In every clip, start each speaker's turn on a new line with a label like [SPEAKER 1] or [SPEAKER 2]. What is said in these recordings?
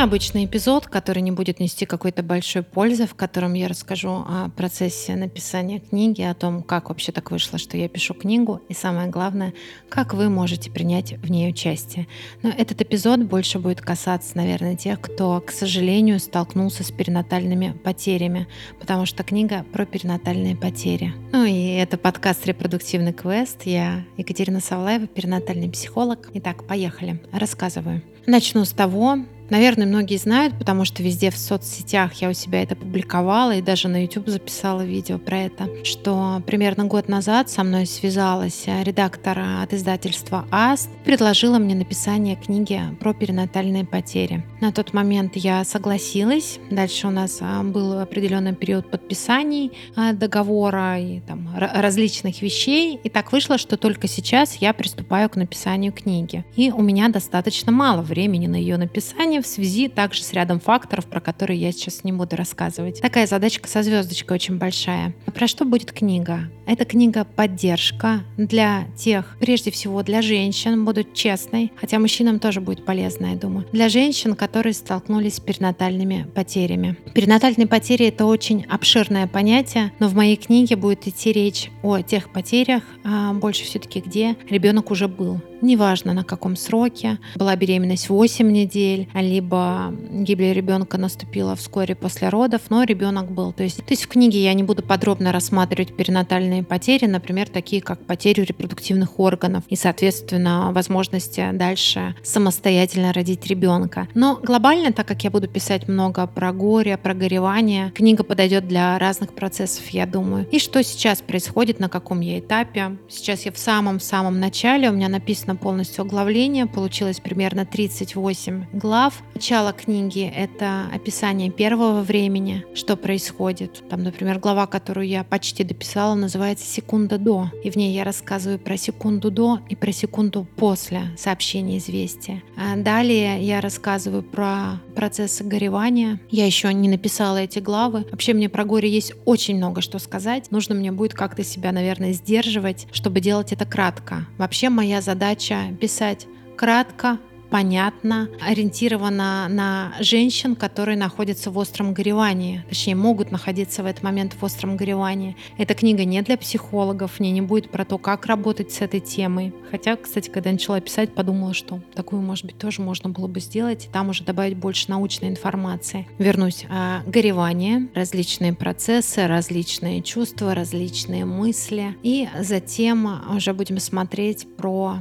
[SPEAKER 1] необычный эпизод, который не будет нести какой-то большой пользы, в котором я расскажу о процессе написания книги, о том, как вообще так вышло, что я пишу книгу, и самое главное, как вы можете принять в ней участие. Но этот эпизод больше будет касаться, наверное, тех, кто, к сожалению, столкнулся с перинатальными потерями, потому что книга про перинатальные потери. Ну и это подкаст «Репродуктивный квест». Я Екатерина Савлаева, перинатальный психолог. Итак, поехали. Рассказываю. Начну с того, Наверное, многие знают, потому что везде в соцсетях я у себя это публиковала и даже на YouTube записала видео про это, что примерно год назад со мной связалась редактор от издательства АСТ, предложила мне написание книги про перинатальные потери. На тот момент я согласилась. Дальше у нас а, был определенный период подписаний договора и там различных вещей. И так вышло, что только сейчас я приступаю к написанию книги. И у меня достаточно мало времени на ее написание, в связи также с рядом факторов, про которые я сейчас не буду рассказывать. Такая задачка со звездочкой очень большая. Про что будет книга? Это книга поддержка для тех, прежде всего для женщин, буду честной, хотя мужчинам тоже будет полезно, я думаю, для женщин, которые столкнулись с перинатальными потерями. Перинатальные потери это очень обширное понятие, но в моей книге будет идти речь о тех потерях, а больше все-таки где ребенок уже был. Неважно на каком сроке, была беременность 8 недель, либо гибель ребенка наступила вскоре после родов, но ребенок был. То есть, то есть в книге я не буду подробно рассматривать перинатальные потери, например, такие как потерю репродуктивных органов и, соответственно, возможности дальше самостоятельно родить ребенка. Но глобально, так как я буду писать много про горе, про горевание, книга подойдет для разных процессов, я думаю. И что сейчас происходит, на каком я этапе. Сейчас я в самом-самом начале, у меня написано полностью оглавление, получилось примерно 38 глав. Начало книги — это описание первого времени, что происходит. Там, например, глава, которую я почти дописала, называется «Секунда до». И в ней я рассказываю про секунду до и про секунду после сообщения известия. А далее я рассказываю про процессы горевания. Я еще не написала эти главы. Вообще мне про горе есть очень много что сказать. Нужно мне будет как-то себя, наверное, сдерживать, чтобы делать это кратко. Вообще моя задача писать кратко, понятно, ориентирована на женщин, которые находятся в остром горевании, точнее могут находиться в этот момент в остром горевании. Эта книга не для психологов, в ней не будет про то, как работать с этой темой. Хотя, кстати, когда я начала писать, подумала, что такую, может быть, тоже можно было бы сделать, и там уже добавить больше научной информации. Вернусь. А, горевание, различные процессы, различные чувства, различные мысли. И затем уже будем смотреть про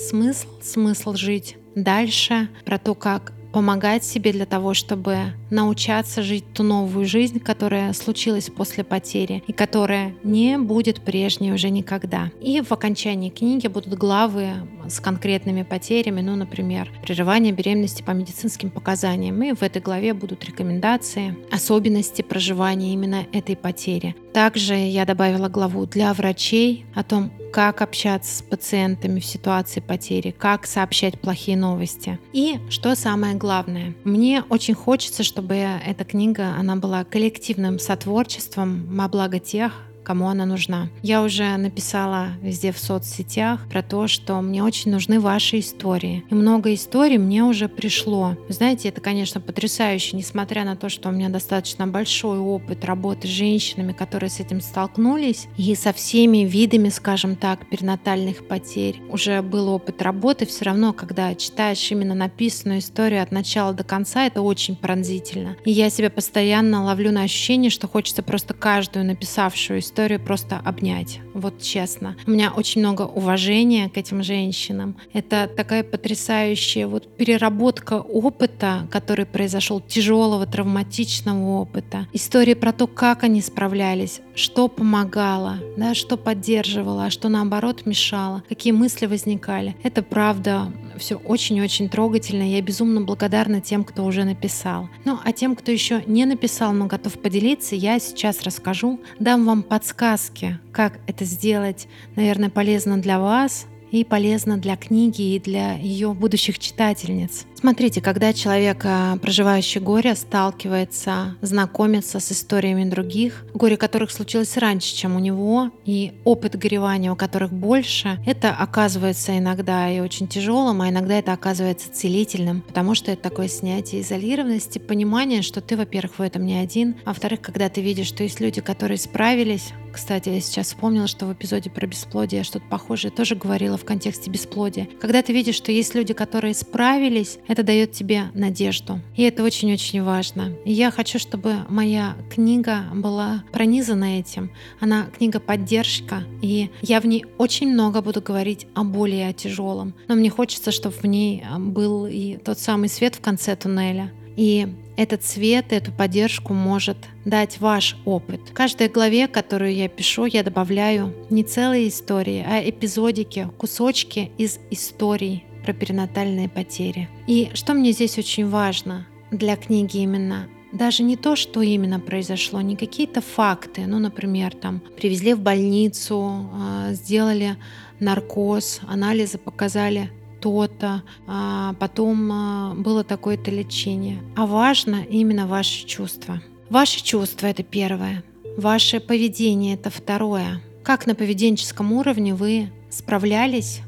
[SPEAKER 1] смысл, смысл жить, дальше, про то, как помогать себе для того, чтобы научаться жить ту новую жизнь, которая случилась после потери и которая не будет прежней уже никогда. И в окончании книги будут главы с конкретными потерями, ну, например, прерывание беременности по медицинским показаниям. И в этой главе будут рекомендации, особенности проживания именно этой потери. Также я добавила главу для врачей о том, как общаться с пациентами в ситуации потери, как сообщать плохие новости. И что самое главное, мне очень хочется, чтобы эта книга, она была коллективным сотворчеством во благо тех, кому она нужна. Я уже написала везде в соцсетях про то, что мне очень нужны ваши истории. И много историй мне уже пришло. Знаете, это, конечно, потрясающе, несмотря на то, что у меня достаточно большой опыт работы с женщинами, которые с этим столкнулись, и со всеми видами, скажем так, перинатальных потерь. Уже был опыт работы, все равно, когда читаешь именно написанную историю от начала до конца, это очень пронзительно. И я себя постоянно ловлю на ощущение, что хочется просто каждую написавшую историю историю просто обнять. Вот честно. У меня очень много уважения к этим женщинам. Это такая потрясающая вот переработка опыта, который произошел, тяжелого, травматичного опыта. Истории про то, как они справлялись, что помогало, да, что поддерживало, а что наоборот мешало, какие мысли возникали. Это правда все очень-очень трогательно. Я безумно благодарна тем, кто уже написал. Ну, а тем, кто еще не написал, но готов поделиться, я сейчас расскажу, дам вам подсказки, как это сделать, наверное, полезно для вас и полезно для книги и для ее будущих читательниц. Смотрите, когда человек, э, проживающий горе, сталкивается, знакомится с историями других, горе которых случилось раньше, чем у него, и опыт горевания у которых больше, это оказывается иногда и очень тяжелым, а иногда это оказывается целительным, потому что это такое снятие изолированности, понимание, что ты, во-первых, в этом не один, а во-вторых, когда ты видишь, что есть люди, которые справились, кстати, я сейчас вспомнила, что в эпизоде про бесплодие что-то похожее тоже говорила в контексте бесплодия. Когда ты видишь, что есть люди, которые справились, это дает тебе надежду. И это очень-очень важно. Я хочу, чтобы моя книга была пронизана этим. Она книга поддержка, и я в ней очень много буду говорить о боли и о тяжелом. Но мне хочется, чтобы в ней а, был и тот самый свет в конце туннеля. И этот свет, эту поддержку может дать ваш опыт. В каждой главе, которую я пишу, я добавляю не целые истории, а эпизодики, кусочки из историй про перинатальные потери. И что мне здесь очень важно для книги именно даже не то, что именно произошло, не какие-то факты. Ну, например, там привезли в больницу, а, сделали наркоз, анализы показали то-то, а потом а, было такое-то лечение. А важно именно ваши чувства. Ваши чувства — это первое. Ваше поведение — это второе. Как на поведенческом уровне вы справлялись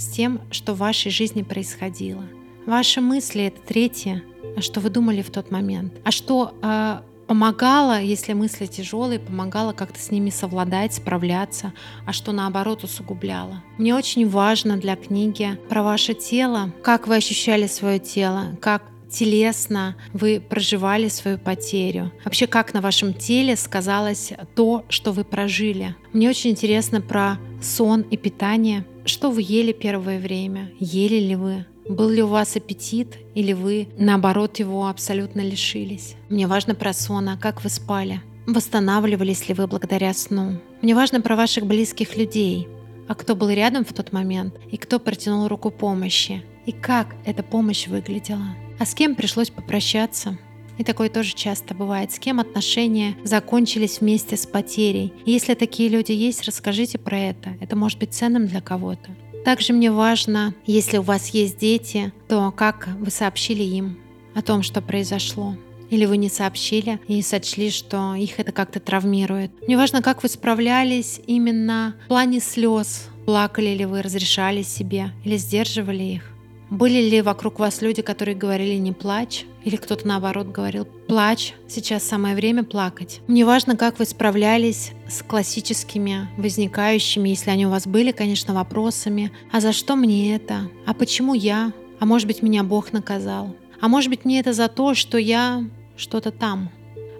[SPEAKER 1] с тем, что в вашей жизни происходило. Ваши мысли — это третье, что вы думали в тот момент. А что э, помогало, если мысли тяжелые, помогало как-то с ними совладать, справляться, а что наоборот усугубляло. Мне очень важно для книги про ваше тело, как вы ощущали свое тело, как телесно вы проживали свою потерю. Вообще, как на вашем теле сказалось то, что вы прожили. Мне очень интересно про сон и питание. Что вы ели первое время? Ели ли вы? Был ли у вас аппетит или вы, наоборот, его абсолютно лишились? Мне важно про сон, а как вы спали? Восстанавливались ли вы благодаря сну? Мне важно про ваших близких людей, а кто был рядом в тот момент и кто протянул руку помощи, и как эта помощь выглядела. А с кем пришлось попрощаться? И такое тоже часто бывает. С кем отношения закончились вместе с потерей. И если такие люди есть, расскажите про это. Это может быть ценным для кого-то. Также мне важно, если у вас есть дети, то как вы сообщили им о том, что произошло. Или вы не сообщили и сочли, что их это как-то травмирует. Мне важно, как вы справлялись именно в плане слез. Плакали ли вы, разрешали себе или сдерживали их. Были ли вокруг вас люди, которые говорили «не плачь», или кто-то наоборот говорил «плачь, сейчас самое время плакать». Мне важно, как вы справлялись с классическими возникающими, если они у вас были, конечно, вопросами «а за что мне это?», «а почему я?», «а может быть меня Бог наказал?», «а может быть мне это за то, что я что-то там?»,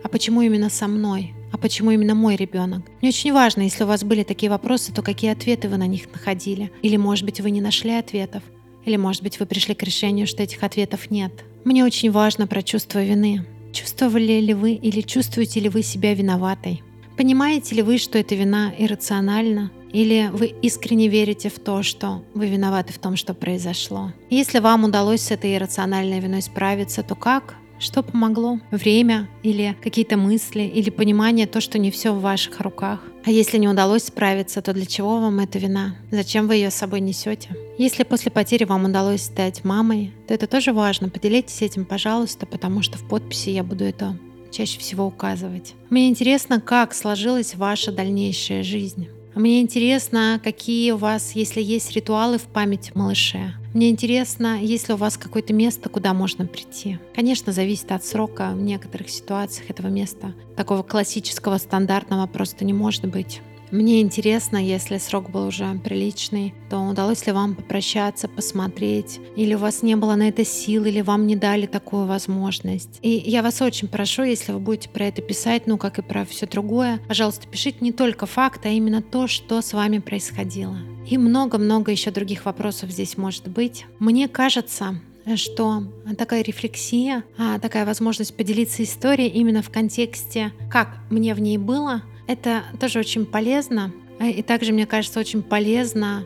[SPEAKER 1] «а почему именно со мной?», а почему именно мой ребенок? Мне очень важно, если у вас были такие вопросы, то какие ответы вы на них находили. Или, может быть, вы не нашли ответов. Или, может быть, вы пришли к решению, что этих ответов нет. Мне очень важно про чувство вины. Чувствовали ли вы или чувствуете ли вы себя виноватой? Понимаете ли вы, что эта вина иррациональна? Или вы искренне верите в то, что вы виноваты в том, что произошло? Если вам удалось с этой иррациональной виной справиться, то как? Что помогло? Время или какие-то мысли или понимание то, что не все в ваших руках? А если не удалось справиться, то для чего вам эта вина? Зачем вы ее с собой несете? Если после потери вам удалось стать мамой, то это тоже важно. Поделитесь этим, пожалуйста, потому что в подписи я буду это чаще всего указывать. Мне интересно, как сложилась ваша дальнейшая жизнь. Мне интересно, какие у вас, если есть ритуалы в память малыше. Мне интересно, есть ли у вас какое-то место, куда можно прийти. Конечно, зависит от срока. В некоторых ситуациях этого места такого классического, стандартного просто не может быть. Мне интересно, если срок был уже приличный, то удалось ли вам попрощаться, посмотреть, или у вас не было на это сил, или вам не дали такую возможность. И я вас очень прошу, если вы будете про это писать, ну как и про все другое, пожалуйста, пишите не только факты, а именно то, что с вами происходило. И много-много еще других вопросов здесь может быть. Мне кажется, что такая рефлексия, а, такая возможность поделиться историей именно в контексте, как мне в ней было, это тоже очень полезно. И также, мне кажется, очень полезно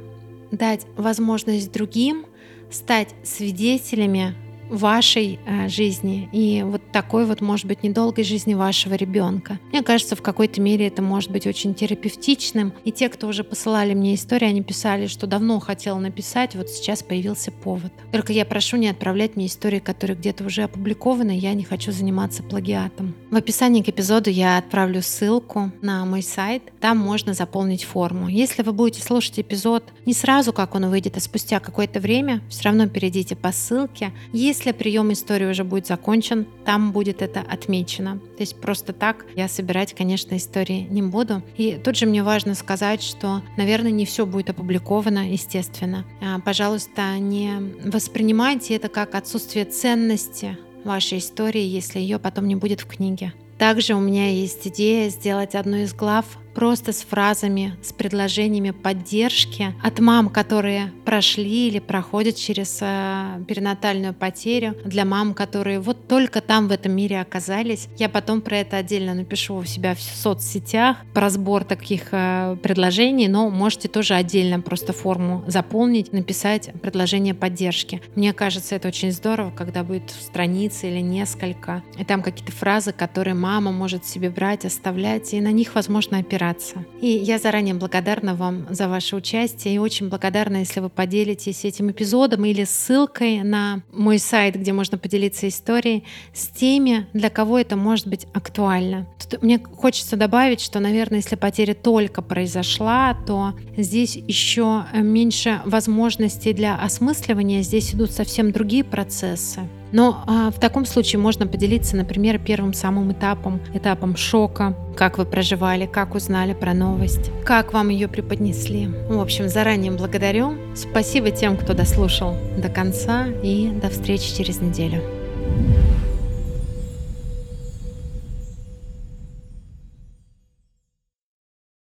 [SPEAKER 1] дать возможность другим стать свидетелями вашей э, жизни и вот такой вот, может быть, недолгой жизни вашего ребенка. Мне кажется, в какой-то мере это может быть очень терапевтичным. И те, кто уже посылали мне истории, они писали, что давно хотел написать, вот сейчас появился повод. Только я прошу не отправлять мне истории, которые где-то уже опубликованы, я не хочу заниматься плагиатом. В описании к эпизоду я отправлю ссылку на мой сайт, там можно заполнить форму. Если вы будете слушать эпизод не сразу, как он выйдет, а спустя какое-то время, все равно перейдите по ссылке. Если прием истории уже будет закончен, там будет это отмечено. То есть просто так я собирать, конечно, истории не буду. И тут же мне важно сказать, что, наверное, не все будет опубликовано, естественно. А, пожалуйста, не воспринимайте это как отсутствие ценности вашей истории, если ее потом не будет в книге. Также у меня есть идея сделать одну из глав просто с фразами, с предложениями поддержки от мам, которые прошли или проходят через э, перинатальную потерю, для мам, которые вот только там в этом мире оказались. Я потом про это отдельно напишу у себя в соцсетях, про сбор таких э, предложений, но можете тоже отдельно просто форму заполнить, написать предложение поддержки. Мне кажется, это очень здорово, когда будет страница или несколько, и там какие-то фразы, которые мама может себе брать, оставлять, и на них, возможно, опираться опираться. И я заранее благодарна вам за ваше участие и очень благодарна, если вы поделитесь этим эпизодом или ссылкой на мой сайт, где можно поделиться историей с теми, для кого это может быть актуально. Тут мне хочется добавить, что, наверное, если потеря только произошла, то здесь еще меньше возможностей для осмысливания, здесь идут совсем другие процессы. Но а, в таком случае можно поделиться, например, первым самым этапом, этапом шока, как вы проживали, как узнали про новость, как вам ее преподнесли. В общем, заранее благодарю. Спасибо тем, кто дослушал до конца и до встречи через неделю.